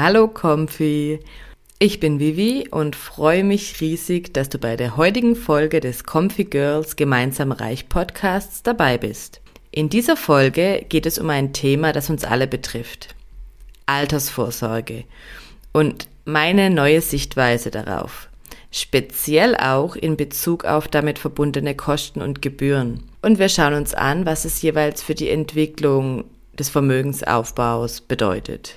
Hallo Comfy! Ich bin Vivi und freue mich riesig, dass du bei der heutigen Folge des Comfy Girls Gemeinsam Reich Podcasts dabei bist. In dieser Folge geht es um ein Thema, das uns alle betrifft. Altersvorsorge und meine neue Sichtweise darauf. Speziell auch in Bezug auf damit verbundene Kosten und Gebühren. Und wir schauen uns an, was es jeweils für die Entwicklung des Vermögensaufbaus bedeutet.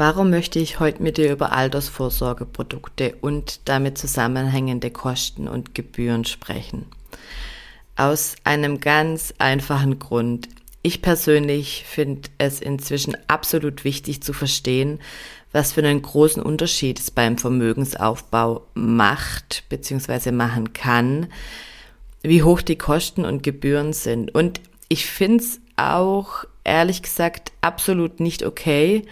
Warum möchte ich heute mit dir über Altersvorsorgeprodukte und damit zusammenhängende Kosten und Gebühren sprechen? Aus einem ganz einfachen Grund. Ich persönlich finde es inzwischen absolut wichtig zu verstehen, was für einen großen Unterschied es beim Vermögensaufbau macht bzw. machen kann, wie hoch die Kosten und Gebühren sind. Und ich finde es auch, ehrlich gesagt, absolut nicht okay,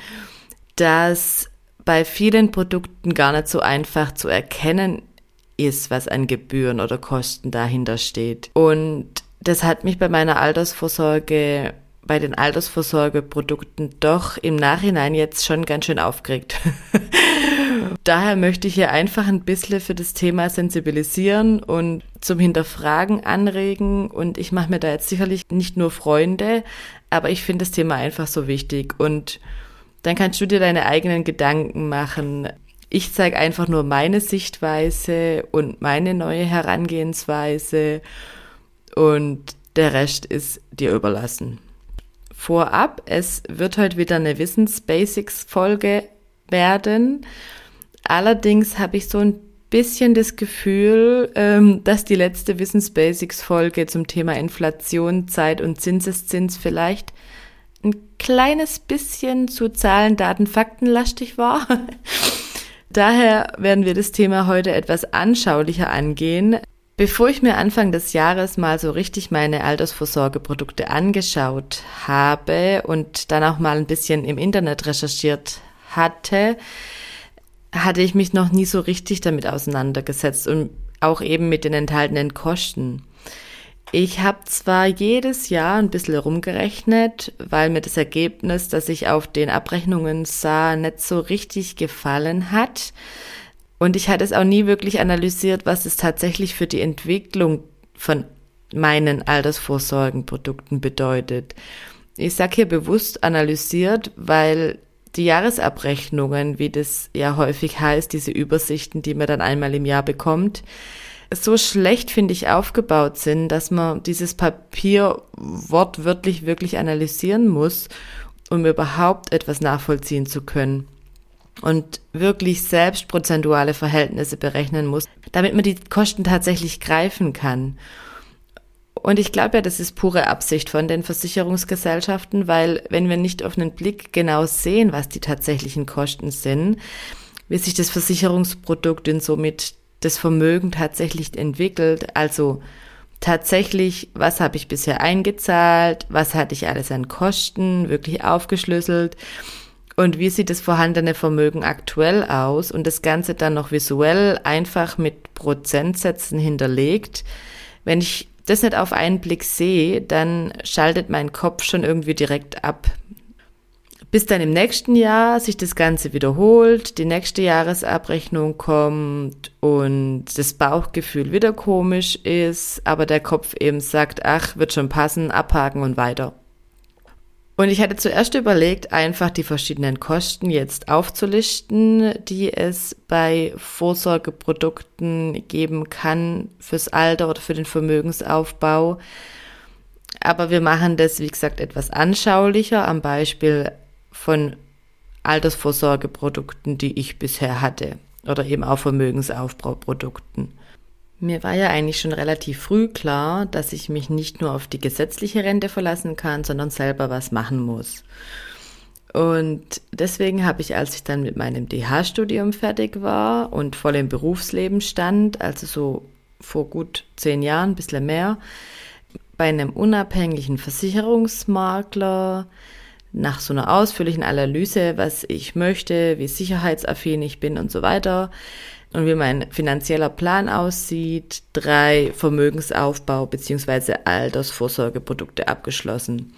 dass bei vielen Produkten gar nicht so einfach zu erkennen ist, was an Gebühren oder Kosten dahinter steht. Und das hat mich bei meiner Altersvorsorge, bei den Altersvorsorgeprodukten doch im Nachhinein jetzt schon ganz schön aufgeregt. Daher möchte ich hier einfach ein bisschen für das Thema sensibilisieren und zum Hinterfragen anregen. Und ich mache mir da jetzt sicherlich nicht nur Freunde, aber ich finde das Thema einfach so wichtig. Und dann kannst du dir deine eigenen Gedanken machen. Ich zeige einfach nur meine Sichtweise und meine neue Herangehensweise und der Rest ist dir überlassen. Vorab, es wird heute wieder eine Wissensbasics-Folge werden. Allerdings habe ich so ein bisschen das Gefühl, ähm, dass die letzte Wissensbasics-Folge zum Thema Inflation, Zeit und Zinseszins vielleicht ein kleines bisschen zu Zahlen, Daten, Fakten lastig war. Daher werden wir das Thema heute etwas anschaulicher angehen. Bevor ich mir Anfang des Jahres mal so richtig meine Altersvorsorgeprodukte angeschaut habe und dann auch mal ein bisschen im Internet recherchiert hatte, hatte ich mich noch nie so richtig damit auseinandergesetzt und auch eben mit den enthaltenen Kosten. Ich habe zwar jedes Jahr ein bisschen rumgerechnet, weil mir das Ergebnis, das ich auf den Abrechnungen sah, nicht so richtig gefallen hat. Und ich hatte es auch nie wirklich analysiert, was es tatsächlich für die Entwicklung von meinen Altersvorsorgenprodukten bedeutet. Ich sage hier bewusst analysiert, weil die Jahresabrechnungen, wie das ja häufig heißt, diese Übersichten, die man dann einmal im Jahr bekommt, so schlecht, finde ich, aufgebaut sind, dass man dieses Papier wortwörtlich wirklich analysieren muss, um überhaupt etwas nachvollziehen zu können. Und wirklich selbst prozentuale Verhältnisse berechnen muss, damit man die Kosten tatsächlich greifen kann. Und ich glaube ja, das ist pure Absicht von den Versicherungsgesellschaften, weil wenn wir nicht auf einen Blick genau sehen, was die tatsächlichen Kosten sind, wie sich das Versicherungsprodukt und somit das Vermögen tatsächlich entwickelt. Also tatsächlich, was habe ich bisher eingezahlt, was hatte ich alles an Kosten, wirklich aufgeschlüsselt und wie sieht das vorhandene Vermögen aktuell aus und das Ganze dann noch visuell einfach mit Prozentsätzen hinterlegt. Wenn ich das nicht auf einen Blick sehe, dann schaltet mein Kopf schon irgendwie direkt ab bis dann im nächsten Jahr sich das Ganze wiederholt, die nächste Jahresabrechnung kommt und das Bauchgefühl wieder komisch ist, aber der Kopf eben sagt, ach, wird schon passen, abhaken und weiter. Und ich hatte zuerst überlegt, einfach die verschiedenen Kosten jetzt aufzulisten, die es bei Vorsorgeprodukten geben kann fürs Alter oder für den Vermögensaufbau. Aber wir machen das, wie gesagt, etwas anschaulicher am Beispiel von Altersvorsorgeprodukten, die ich bisher hatte oder eben auch Vermögensaufbauprodukten. Mir war ja eigentlich schon relativ früh klar, dass ich mich nicht nur auf die gesetzliche Rente verlassen kann, sondern selber was machen muss. Und deswegen habe ich, als ich dann mit meinem DH-Studium fertig war und voll im Berufsleben stand, also so vor gut zehn Jahren, ein bisschen mehr, bei einem unabhängigen Versicherungsmakler nach so einer ausführlichen Analyse, was ich möchte, wie sicherheitsaffin ich bin und so weiter und wie mein finanzieller Plan aussieht, drei Vermögensaufbau bzw. Altersvorsorgeprodukte abgeschlossen.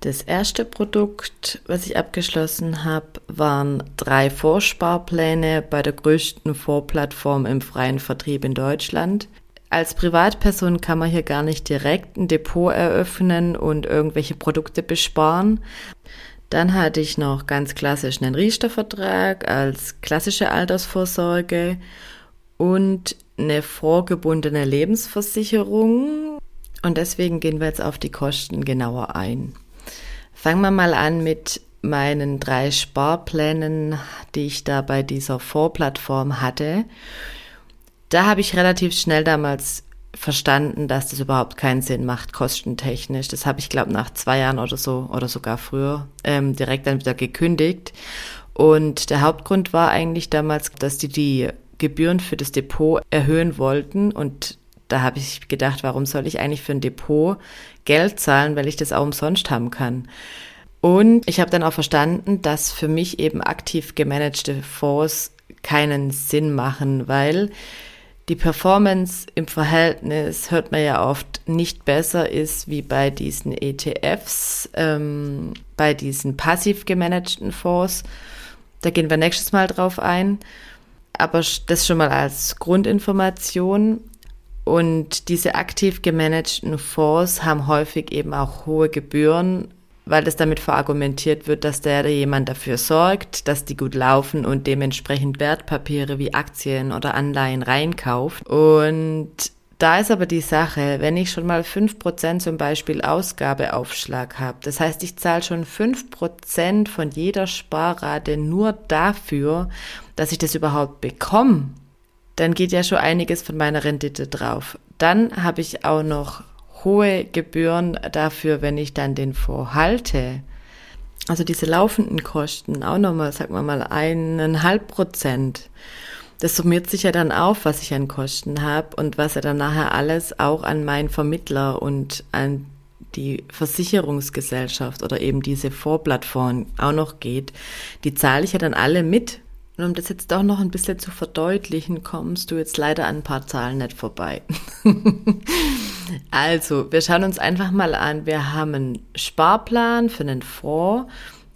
Das erste Produkt, was ich abgeschlossen habe, waren drei Vorsparpläne bei der größten Vorplattform im freien Vertrieb in Deutschland. Als Privatperson kann man hier gar nicht direkt ein Depot eröffnen und irgendwelche Produkte besparen. Dann hatte ich noch ganz klassisch einen Riester-Vertrag als klassische Altersvorsorge und eine vorgebundene Lebensversicherung. Und deswegen gehen wir jetzt auf die Kosten genauer ein. Fangen wir mal an mit meinen drei Sparplänen, die ich da bei dieser Vorplattform hatte. Da habe ich relativ schnell damals verstanden, dass das überhaupt keinen Sinn macht, kostentechnisch. Das habe ich, glaube nach zwei Jahren oder so oder sogar früher ähm, direkt dann wieder gekündigt. Und der Hauptgrund war eigentlich damals, dass die die Gebühren für das Depot erhöhen wollten und da habe ich gedacht, warum soll ich eigentlich für ein Depot Geld zahlen, weil ich das auch umsonst haben kann. Und ich habe dann auch verstanden, dass für mich eben aktiv gemanagte Fonds keinen Sinn machen, weil die Performance im Verhältnis, hört man ja oft, nicht besser ist wie bei diesen ETFs, ähm, bei diesen passiv gemanagten Fonds. Da gehen wir nächstes Mal drauf ein. Aber das schon mal als Grundinformation. Und diese aktiv gemanagten Fonds haben häufig eben auch hohe Gebühren, weil es damit verargumentiert wird, dass der jemand dafür sorgt, dass die gut laufen und dementsprechend Wertpapiere wie Aktien oder Anleihen reinkauft. Und da ist aber die Sache, wenn ich schon mal fünf Prozent zum Beispiel Ausgabeaufschlag habe, das heißt, ich zahle schon fünf Prozent von jeder Sparrate nur dafür, dass ich das überhaupt bekomme, dann geht ja schon einiges von meiner Rendite drauf. Dann habe ich auch noch hohe Gebühren dafür, wenn ich dann den vorhalte. Also diese laufenden Kosten auch nochmal, sagen wir mal, eineinhalb Prozent. Das summiert sich ja dann auf, was ich an Kosten habe und was ja dann nachher alles auch an meinen Vermittler und an die Versicherungsgesellschaft oder eben diese Vorplattform auch noch geht. Die zahle ich ja dann alle mit. Und um das jetzt auch noch ein bisschen zu verdeutlichen, kommst du jetzt leider an ein paar Zahlen nicht vorbei. also, wir schauen uns einfach mal an. Wir haben einen Sparplan für einen Fonds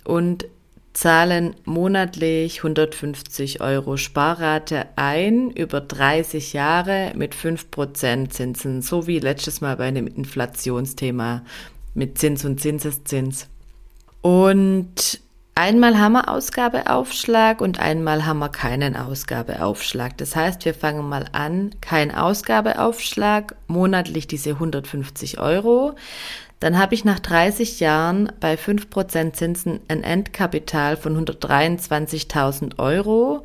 und zahlen monatlich 150 Euro Sparrate ein über 30 Jahre mit 5% Zinsen, so wie letztes Mal bei einem Inflationsthema mit Zins und Zinseszins. Und Einmal haben wir Ausgabeaufschlag und einmal haben wir keinen Ausgabeaufschlag. Das heißt, wir fangen mal an, kein Ausgabeaufschlag, monatlich diese 150 Euro. Dann habe ich nach 30 Jahren bei 5% Zinsen ein Endkapital von 123.000 Euro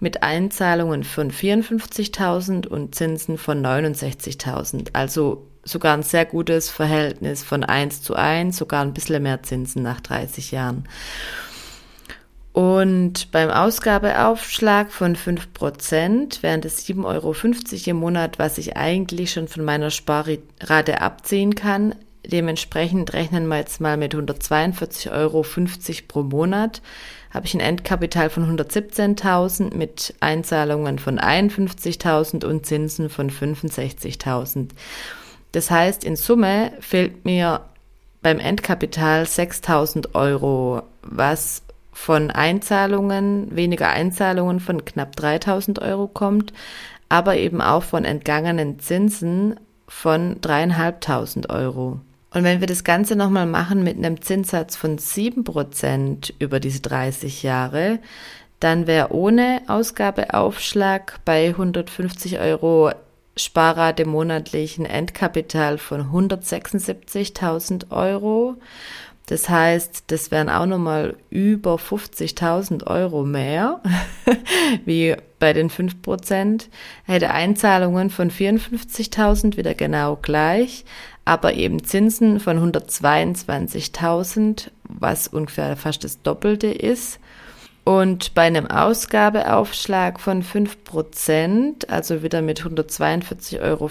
mit Einzahlungen von 54.000 und Zinsen von 69.000. Also sogar ein sehr gutes Verhältnis von 1 zu 1, sogar ein bisschen mehr Zinsen nach 30 Jahren. Und beim Ausgabeaufschlag von 5% wären das 7,50 Euro im Monat, was ich eigentlich schon von meiner Sparrate abziehen kann. Dementsprechend rechnen wir jetzt mal mit 142,50 Euro pro Monat. Habe ich ein Endkapital von 117.000 mit Einzahlungen von 51.000 und Zinsen von 65.000. Das heißt, in Summe fehlt mir beim Endkapital 6000 Euro, was von Einzahlungen, weniger Einzahlungen von knapp 3000 Euro kommt, aber eben auch von entgangenen Zinsen von dreieinhalbtausend Euro. Und wenn wir das Ganze nochmal machen mit einem Zinssatz von 7% über diese 30 Jahre, dann wäre ohne Ausgabeaufschlag bei 150 Euro Sparrate monatlich ein Endkapital von 176.000 Euro. Das heißt, das wären auch nochmal über 50.000 Euro mehr. wie bei den 5%, hätte Einzahlungen von 54.000 wieder genau gleich, aber eben Zinsen von 122.000, was ungefähr fast das Doppelte ist. Und bei einem Ausgabeaufschlag von 5%, also wieder mit 142,50 Euro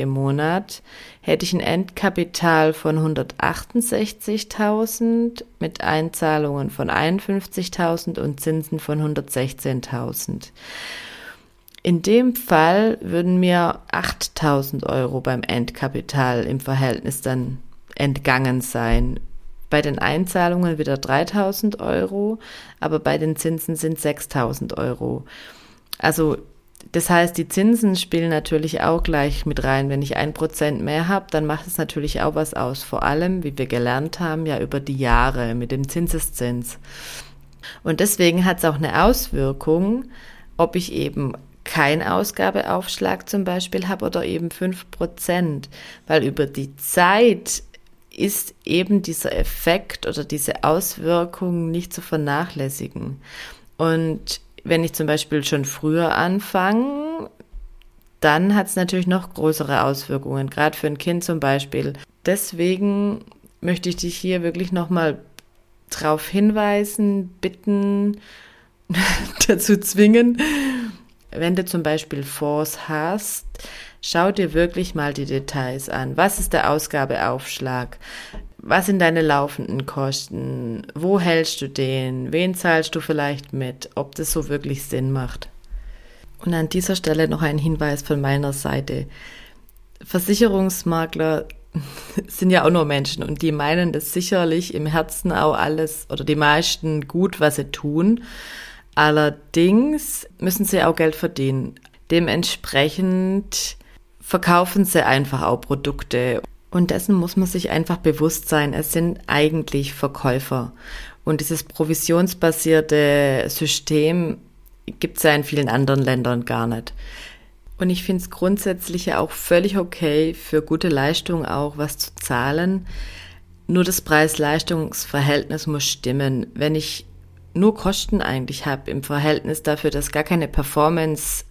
im Monat, hätte ich ein Endkapital von 168.000 mit Einzahlungen von 51.000 und Zinsen von 116.000. In dem Fall würden mir 8.000 Euro beim Endkapital im Verhältnis dann entgangen sein bei den Einzahlungen wieder 3000 Euro, aber bei den Zinsen sind 6000 Euro. Also das heißt, die Zinsen spielen natürlich auch gleich mit rein. Wenn ich ein Prozent mehr habe, dann macht es natürlich auch was aus. Vor allem, wie wir gelernt haben, ja über die Jahre mit dem Zinseszins. Und deswegen hat es auch eine Auswirkung, ob ich eben kein Ausgabeaufschlag zum Beispiel habe oder eben fünf Prozent, weil über die Zeit ist eben dieser Effekt oder diese Auswirkung nicht zu vernachlässigen. Und wenn ich zum Beispiel schon früher anfange, dann hat es natürlich noch größere Auswirkungen, gerade für ein Kind zum Beispiel. Deswegen möchte ich dich hier wirklich nochmal drauf hinweisen, bitten, dazu zwingen, wenn du zum Beispiel Fonds hast, Schau dir wirklich mal die Details an. Was ist der Ausgabeaufschlag? Was sind deine laufenden Kosten? Wo hältst du den? Wen zahlst du vielleicht mit? Ob das so wirklich Sinn macht? Und an dieser Stelle noch ein Hinweis von meiner Seite. Versicherungsmakler sind ja auch nur Menschen und die meinen das sicherlich im Herzen auch alles oder die meisten gut, was sie tun. Allerdings müssen sie auch Geld verdienen. Dementsprechend verkaufen sie einfach auch Produkte. Und dessen muss man sich einfach bewusst sein. Es sind eigentlich Verkäufer. Und dieses provisionsbasierte System gibt es ja in vielen anderen Ländern gar nicht. Und ich finde es grundsätzlich ja auch völlig okay, für gute Leistung auch was zu zahlen. Nur das Preis-Leistungs-Verhältnis muss stimmen. Wenn ich nur Kosten eigentlich habe im Verhältnis dafür, dass gar keine Performance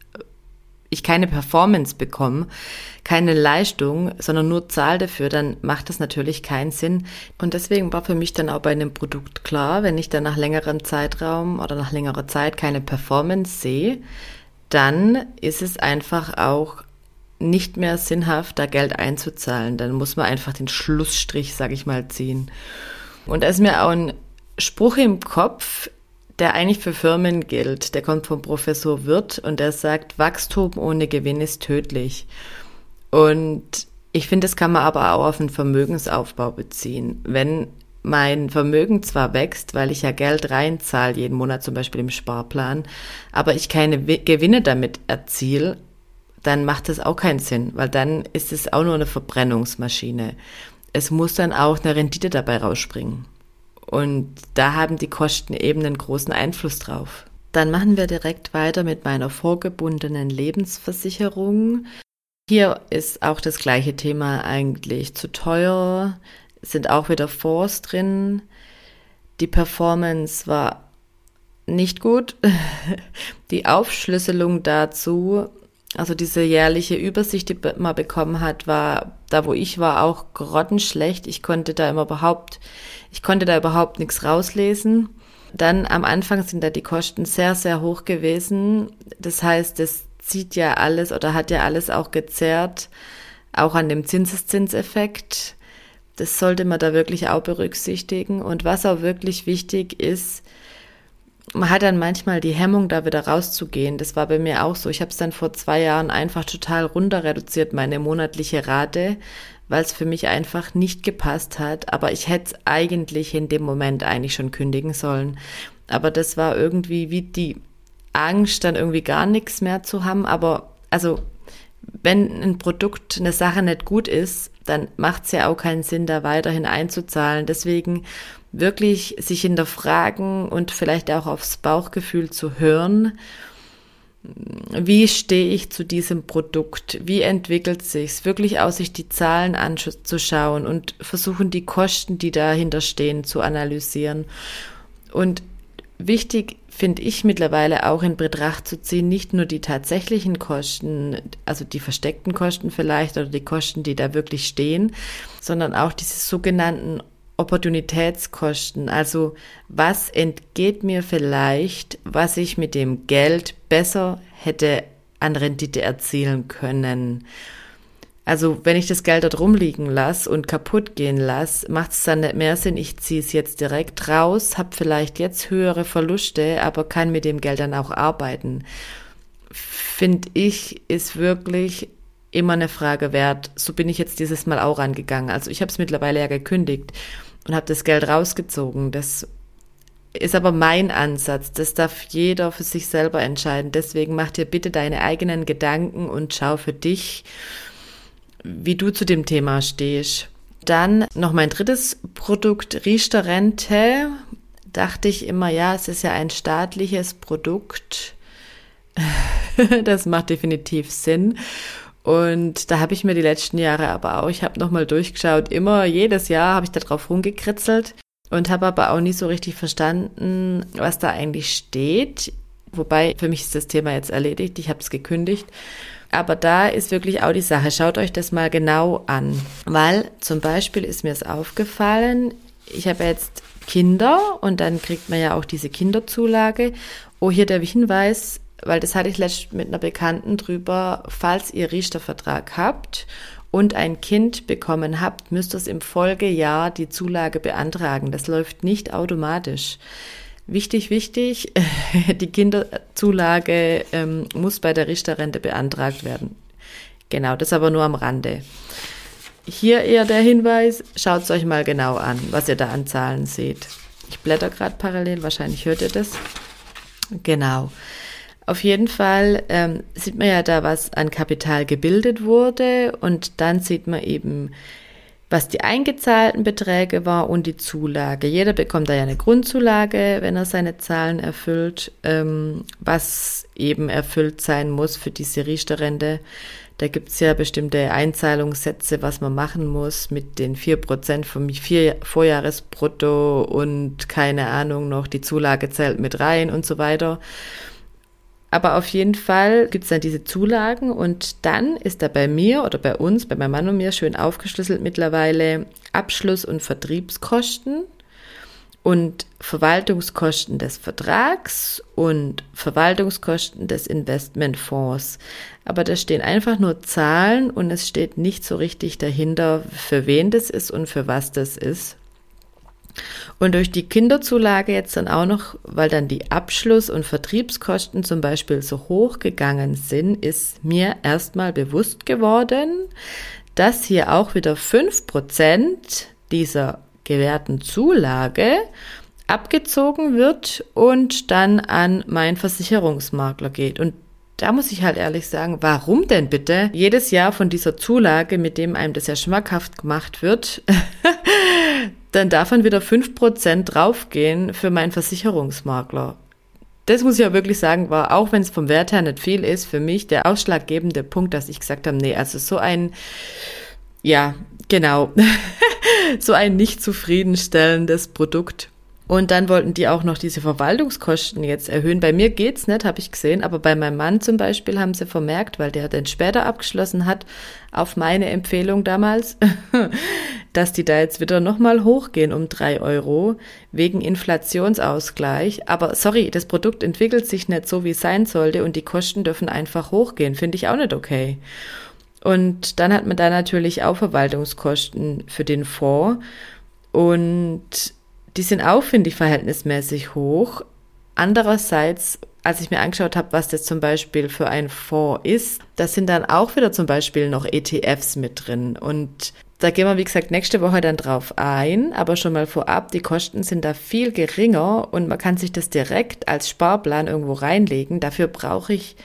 ich keine Performance bekomme, keine Leistung, sondern nur Zahl dafür, dann macht das natürlich keinen Sinn. Und deswegen war für mich dann auch bei einem Produkt klar, wenn ich dann nach längerem Zeitraum oder nach längerer Zeit keine Performance sehe, dann ist es einfach auch nicht mehr sinnhaft, da Geld einzuzahlen. Dann muss man einfach den Schlussstrich, sag ich mal, ziehen. Und da ist mir auch ein Spruch im Kopf, der eigentlich für Firmen gilt. Der kommt vom Professor Wirth und der sagt, Wachstum ohne Gewinn ist tödlich. Und ich finde, das kann man aber auch auf den Vermögensaufbau beziehen. Wenn mein Vermögen zwar wächst, weil ich ja Geld reinzahle, jeden Monat zum Beispiel im Sparplan, aber ich keine Gewinne damit erziele, dann macht das auch keinen Sinn, weil dann ist es auch nur eine Verbrennungsmaschine. Es muss dann auch eine Rendite dabei rausspringen. Und da haben die Kosten eben einen großen Einfluss drauf. Dann machen wir direkt weiter mit meiner vorgebundenen Lebensversicherung. Hier ist auch das gleiche Thema eigentlich zu teuer, sind auch wieder Fonds drin. Die Performance war nicht gut. Die Aufschlüsselung dazu, also diese jährliche Übersicht, die man bekommen hat, war da, wo ich war, auch grottenschlecht. Ich konnte da immer überhaupt ich konnte da überhaupt nichts rauslesen. Dann am Anfang sind da die Kosten sehr, sehr hoch gewesen. Das heißt, es zieht ja alles oder hat ja alles auch gezerrt, auch an dem Zinseszinseffekt. Das sollte man da wirklich auch berücksichtigen. Und was auch wirklich wichtig ist, man hat dann manchmal die Hemmung, da wieder rauszugehen. Das war bei mir auch so. Ich habe es dann vor zwei Jahren einfach total runter reduziert, meine monatliche Rate, weil es für mich einfach nicht gepasst hat. Aber ich hätte es eigentlich in dem Moment eigentlich schon kündigen sollen. Aber das war irgendwie wie die Angst, dann irgendwie gar nichts mehr zu haben. Aber also, wenn ein Produkt, eine Sache nicht gut ist, dann macht es ja auch keinen Sinn, da weiterhin einzuzahlen. Deswegen wirklich sich hinterfragen und vielleicht auch aufs Bauchgefühl zu hören wie stehe ich zu diesem Produkt? Wie entwickelt sich's? Wirklich aus sich die Zahlen anzuschauen und versuchen die Kosten, die dahinter stehen, zu analysieren. Und wichtig finde ich mittlerweile auch in Betracht zu ziehen, nicht nur die tatsächlichen Kosten, also die versteckten Kosten vielleicht oder die Kosten, die da wirklich stehen, sondern auch diese sogenannten Opportunitätskosten. Also was entgeht mir vielleicht, was ich mit dem Geld besser hätte an Rendite erzielen können. Also wenn ich das Geld dort rumliegen lasse und kaputt gehen lasse, macht es dann nicht mehr Sinn, ich ziehe es jetzt direkt raus, habe vielleicht jetzt höhere Verluste, aber kann mit dem Geld dann auch arbeiten. Finde ich, ist wirklich immer eine Frage wert. So bin ich jetzt dieses Mal auch angegangen. Also ich habe es mittlerweile ja gekündigt und habe das Geld rausgezogen. Das ist aber mein Ansatz. Das darf jeder für sich selber entscheiden. Deswegen mach dir bitte deine eigenen Gedanken und schau für dich, wie du zu dem Thema stehst. Dann noch mein drittes Produkt, Riester Rente. Dachte ich immer, ja, es ist ja ein staatliches Produkt. das macht definitiv Sinn. Und da habe ich mir die letzten Jahre aber auch, ich habe nochmal durchgeschaut, immer jedes Jahr habe ich da drauf rumgekritzelt und habe aber auch nicht so richtig verstanden, was da eigentlich steht. Wobei, für mich ist das Thema jetzt erledigt, ich habe es gekündigt. Aber da ist wirklich auch die Sache, schaut euch das mal genau an. Weil zum Beispiel ist mir es aufgefallen, ich habe jetzt Kinder und dann kriegt man ja auch diese Kinderzulage. Oh, hier der Hinweis, weil das hatte ich letztens mit einer Bekannten drüber, falls ihr Riester-Vertrag habt und ein Kind bekommen habt, müsst ihr es im Folgejahr die Zulage beantragen. Das läuft nicht automatisch. Wichtig, wichtig, die Kinderzulage ähm, muss bei der Richterrente beantragt werden. Genau, das aber nur am Rande. Hier eher der Hinweis, schaut es euch mal genau an, was ihr da an Zahlen seht. Ich blätter gerade parallel, wahrscheinlich hört ihr das. Genau. Auf jeden Fall ähm, sieht man ja da, was an Kapital gebildet wurde und dann sieht man eben was die eingezahlten Beträge war und die Zulage. Jeder bekommt da ja eine Grundzulage, wenn er seine Zahlen erfüllt, ähm, was eben erfüllt sein muss für diese Riester-Rente. Da gibt's ja bestimmte Einzahlungssätze, was man machen muss mit den vier Prozent vom vier Vorjahresbrutto und keine Ahnung noch, die Zulage zählt mit rein und so weiter. Aber auf jeden Fall gibt es dann diese Zulagen und dann ist da bei mir oder bei uns, bei meinem Mann und mir schön aufgeschlüsselt mittlerweile Abschluss- und Vertriebskosten und Verwaltungskosten des Vertrags und Verwaltungskosten des Investmentfonds. Aber da stehen einfach nur Zahlen und es steht nicht so richtig dahinter, für wen das ist und für was das ist. Und durch die Kinderzulage jetzt dann auch noch, weil dann die Abschluss- und Vertriebskosten zum Beispiel so hoch gegangen sind, ist mir erstmal bewusst geworden, dass hier auch wieder fünf Prozent dieser gewährten Zulage abgezogen wird und dann an meinen Versicherungsmakler geht. Und da muss ich halt ehrlich sagen, warum denn bitte jedes Jahr von dieser Zulage, mit dem einem das ja schmackhaft gemacht wird, dann davon wieder fünf Prozent draufgehen für meinen Versicherungsmakler. Das muss ich ja wirklich sagen, war, auch wenn es vom Wert her nicht viel ist, für mich der ausschlaggebende Punkt, dass ich gesagt habe, nee, also so ein, ja, genau, so ein nicht zufriedenstellendes Produkt und dann wollten die auch noch diese Verwaltungskosten jetzt erhöhen. Bei mir geht's nicht, habe ich gesehen, aber bei meinem Mann zum Beispiel haben sie vermerkt, weil der dann später abgeschlossen hat, auf meine Empfehlung damals, dass die da jetzt wieder nochmal hochgehen um drei Euro wegen Inflationsausgleich. Aber sorry, das Produkt entwickelt sich nicht so, wie es sein sollte und die Kosten dürfen einfach hochgehen. Finde ich auch nicht okay. Und dann hat man da natürlich auch Verwaltungskosten für den Fonds. Und die sind auch, finde ich, verhältnismäßig hoch. Andererseits, als ich mir angeschaut habe, was das zum Beispiel für ein Fonds ist, da sind dann auch wieder zum Beispiel noch ETFs mit drin. Und da gehen wir, wie gesagt, nächste Woche dann drauf ein, aber schon mal vorab, die Kosten sind da viel geringer und man kann sich das direkt als Sparplan irgendwo reinlegen. Dafür brauche ich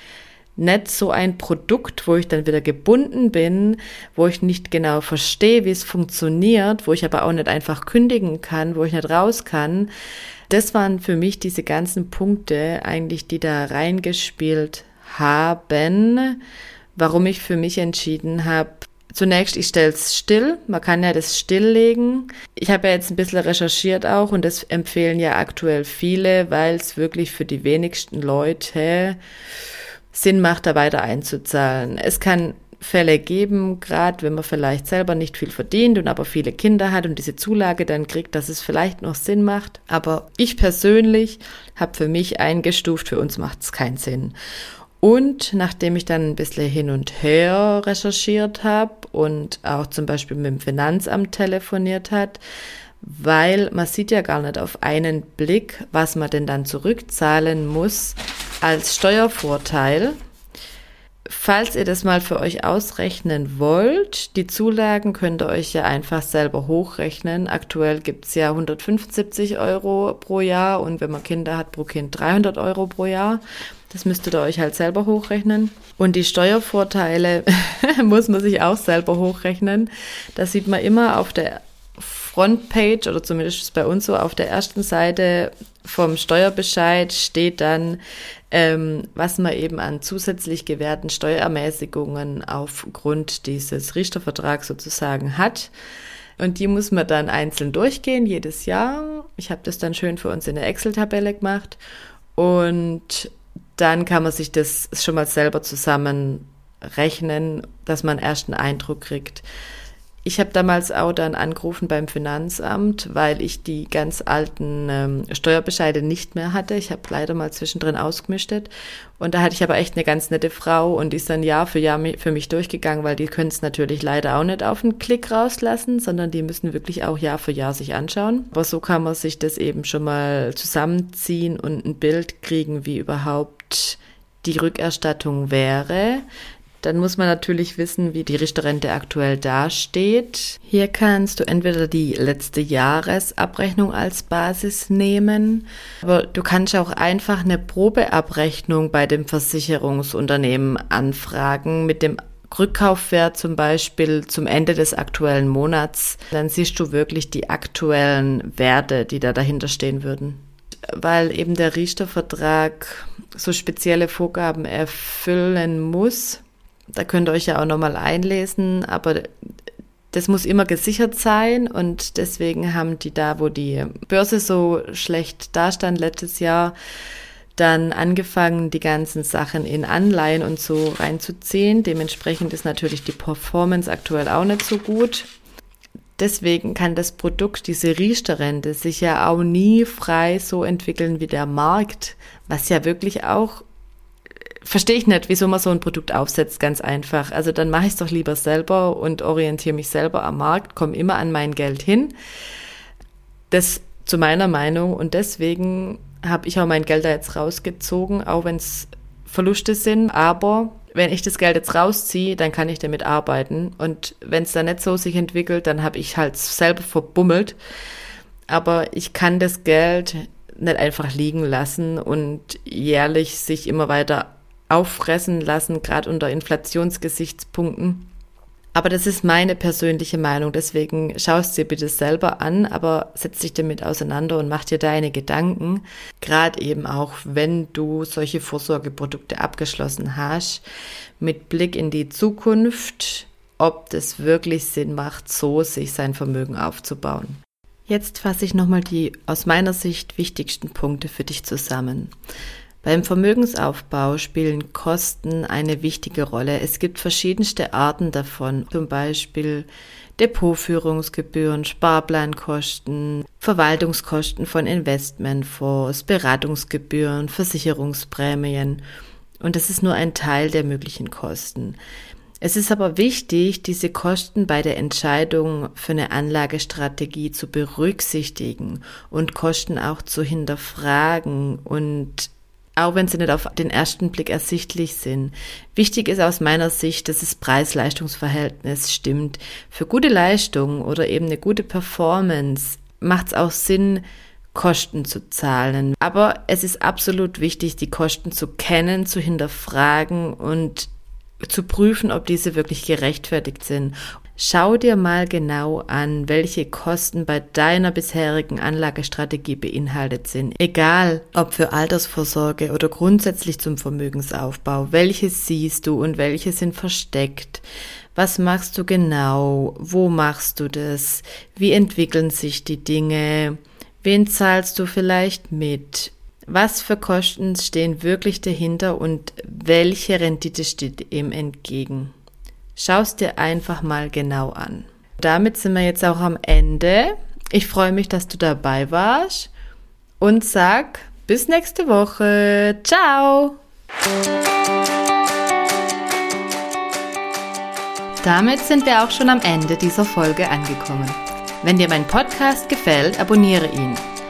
nicht so ein Produkt, wo ich dann wieder gebunden bin, wo ich nicht genau verstehe, wie es funktioniert, wo ich aber auch nicht einfach kündigen kann, wo ich nicht raus kann. Das waren für mich diese ganzen Punkte eigentlich, die da reingespielt haben, warum ich für mich entschieden habe, Zunächst, ich stelle es still. Man kann ja das stilllegen. Ich habe ja jetzt ein bisschen recherchiert auch und das empfehlen ja aktuell viele, weil es wirklich für die wenigsten Leute Sinn macht, da weiter einzuzahlen. Es kann Fälle geben, gerade wenn man vielleicht selber nicht viel verdient und aber viele Kinder hat und diese Zulage dann kriegt, dass es vielleicht noch Sinn macht. Aber ich persönlich habe für mich eingestuft, für uns macht es keinen Sinn. Und nachdem ich dann ein bisschen hin und her recherchiert habe und auch zum Beispiel mit dem Finanzamt telefoniert hat, weil man sieht ja gar nicht auf einen Blick, was man denn dann zurückzahlen muss als Steuervorteil. Falls ihr das mal für euch ausrechnen wollt, die Zulagen könnt ihr euch ja einfach selber hochrechnen. Aktuell gibt's ja 175 Euro pro Jahr und wenn man Kinder hat, pro Kind 300 Euro pro Jahr. Das müsstet ihr euch halt selber hochrechnen. Und die Steuervorteile muss man sich auch selber hochrechnen. Das sieht man immer auf der Frontpage oder zumindest bei uns so auf der ersten Seite vom Steuerbescheid steht dann, ähm, was man eben an zusätzlich gewährten Steuerermäßigungen aufgrund dieses Richtervertrags sozusagen hat. Und die muss man dann einzeln durchgehen, jedes Jahr. Ich habe das dann schön für uns in der Excel-Tabelle gemacht. Und dann kann man sich das schon mal selber zusammenrechnen, dass man erst einen Eindruck kriegt. Ich habe damals auch dann angerufen beim Finanzamt, weil ich die ganz alten ähm, Steuerbescheide nicht mehr hatte. Ich habe leider mal zwischendrin ausgemischtet. Und da hatte ich aber echt eine ganz nette Frau und die ist dann Jahr für Jahr für mich durchgegangen, weil die können es natürlich leider auch nicht auf einen Klick rauslassen, sondern die müssen wirklich auch Jahr für Jahr sich anschauen. Aber so kann man sich das eben schon mal zusammenziehen und ein Bild kriegen, wie überhaupt die Rückerstattung wäre. Dann muss man natürlich wissen, wie die Richterrente aktuell dasteht. Hier kannst du entweder die letzte Jahresabrechnung als Basis nehmen, aber du kannst auch einfach eine Probeabrechnung bei dem Versicherungsunternehmen anfragen mit dem Rückkaufwert zum Beispiel zum Ende des aktuellen Monats. Dann siehst du wirklich die aktuellen Werte, die da dahinter stehen würden weil eben der Richtervertrag so spezielle Vorgaben erfüllen muss, da könnt ihr euch ja auch nochmal einlesen, aber das muss immer gesichert sein und deswegen haben die da, wo die Börse so schlecht dastand letztes Jahr, dann angefangen, die ganzen Sachen in Anleihen und so reinzuziehen. Dementsprechend ist natürlich die Performance aktuell auch nicht so gut. Deswegen kann das Produkt, diese Riester-Rente, sich ja auch nie frei so entwickeln wie der Markt, was ja wirklich auch verstehe ich nicht, wieso man so ein Produkt aufsetzt, ganz einfach. Also dann mache ich es doch lieber selber und orientiere mich selber am Markt, komme immer an mein Geld hin. Das zu meiner Meinung und deswegen habe ich auch mein Geld da jetzt rausgezogen, auch wenn es Verluste sind, aber wenn ich das Geld jetzt rausziehe, dann kann ich damit arbeiten und wenn es dann nicht so sich entwickelt, dann habe ich halt selber verbummelt. Aber ich kann das Geld nicht einfach liegen lassen und jährlich sich immer weiter auffressen lassen, gerade unter Inflationsgesichtspunkten. Aber das ist meine persönliche Meinung, deswegen schaust dir bitte selber an, aber setz dich damit auseinander und mach dir deine Gedanken, gerade eben auch, wenn du solche Vorsorgeprodukte abgeschlossen hast, mit Blick in die Zukunft, ob das wirklich Sinn macht, so sich sein Vermögen aufzubauen. Jetzt fasse ich nochmal die aus meiner Sicht wichtigsten Punkte für dich zusammen. Beim Vermögensaufbau spielen Kosten eine wichtige Rolle. Es gibt verschiedenste Arten davon, zum Beispiel Depotführungsgebühren, Sparplankosten, Verwaltungskosten von Investmentfonds, Beratungsgebühren, Versicherungsprämien. Und das ist nur ein Teil der möglichen Kosten. Es ist aber wichtig, diese Kosten bei der Entscheidung für eine Anlagestrategie zu berücksichtigen und Kosten auch zu hinterfragen und auch wenn sie nicht auf den ersten Blick ersichtlich sind. Wichtig ist aus meiner Sicht, dass das Preis-Leistungs-Verhältnis stimmt. Für gute Leistung oder eben eine gute Performance macht es auch Sinn, Kosten zu zahlen. Aber es ist absolut wichtig, die Kosten zu kennen, zu hinterfragen und zu prüfen, ob diese wirklich gerechtfertigt sind. Schau dir mal genau an, welche Kosten bei deiner bisherigen Anlagestrategie beinhaltet sind. Egal, ob für Altersvorsorge oder grundsätzlich zum Vermögensaufbau. Welche siehst du und welche sind versteckt? Was machst du genau? Wo machst du das? Wie entwickeln sich die Dinge? Wen zahlst du vielleicht mit? Was für Kosten stehen wirklich dahinter und welche Rendite steht ihm entgegen? Schau es dir einfach mal genau an. Damit sind wir jetzt auch am Ende. Ich freue mich, dass du dabei warst und sag bis nächste Woche. Ciao! Damit sind wir auch schon am Ende dieser Folge angekommen. Wenn dir mein Podcast gefällt, abonniere ihn.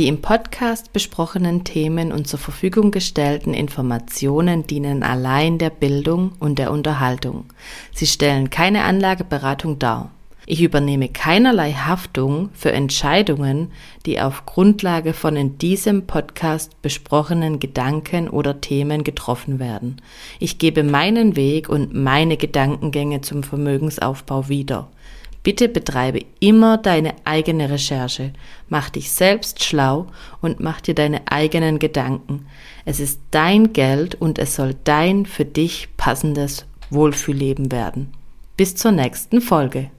Die im Podcast besprochenen Themen und zur Verfügung gestellten Informationen dienen allein der Bildung und der Unterhaltung. Sie stellen keine Anlageberatung dar. Ich übernehme keinerlei Haftung für Entscheidungen, die auf Grundlage von in diesem Podcast besprochenen Gedanken oder Themen getroffen werden. Ich gebe meinen Weg und meine Gedankengänge zum Vermögensaufbau wieder. Bitte betreibe immer deine eigene Recherche, mach dich selbst schlau und mach dir deine eigenen Gedanken. Es ist dein Geld und es soll dein für dich passendes Wohlfühlleben werden. Bis zur nächsten Folge.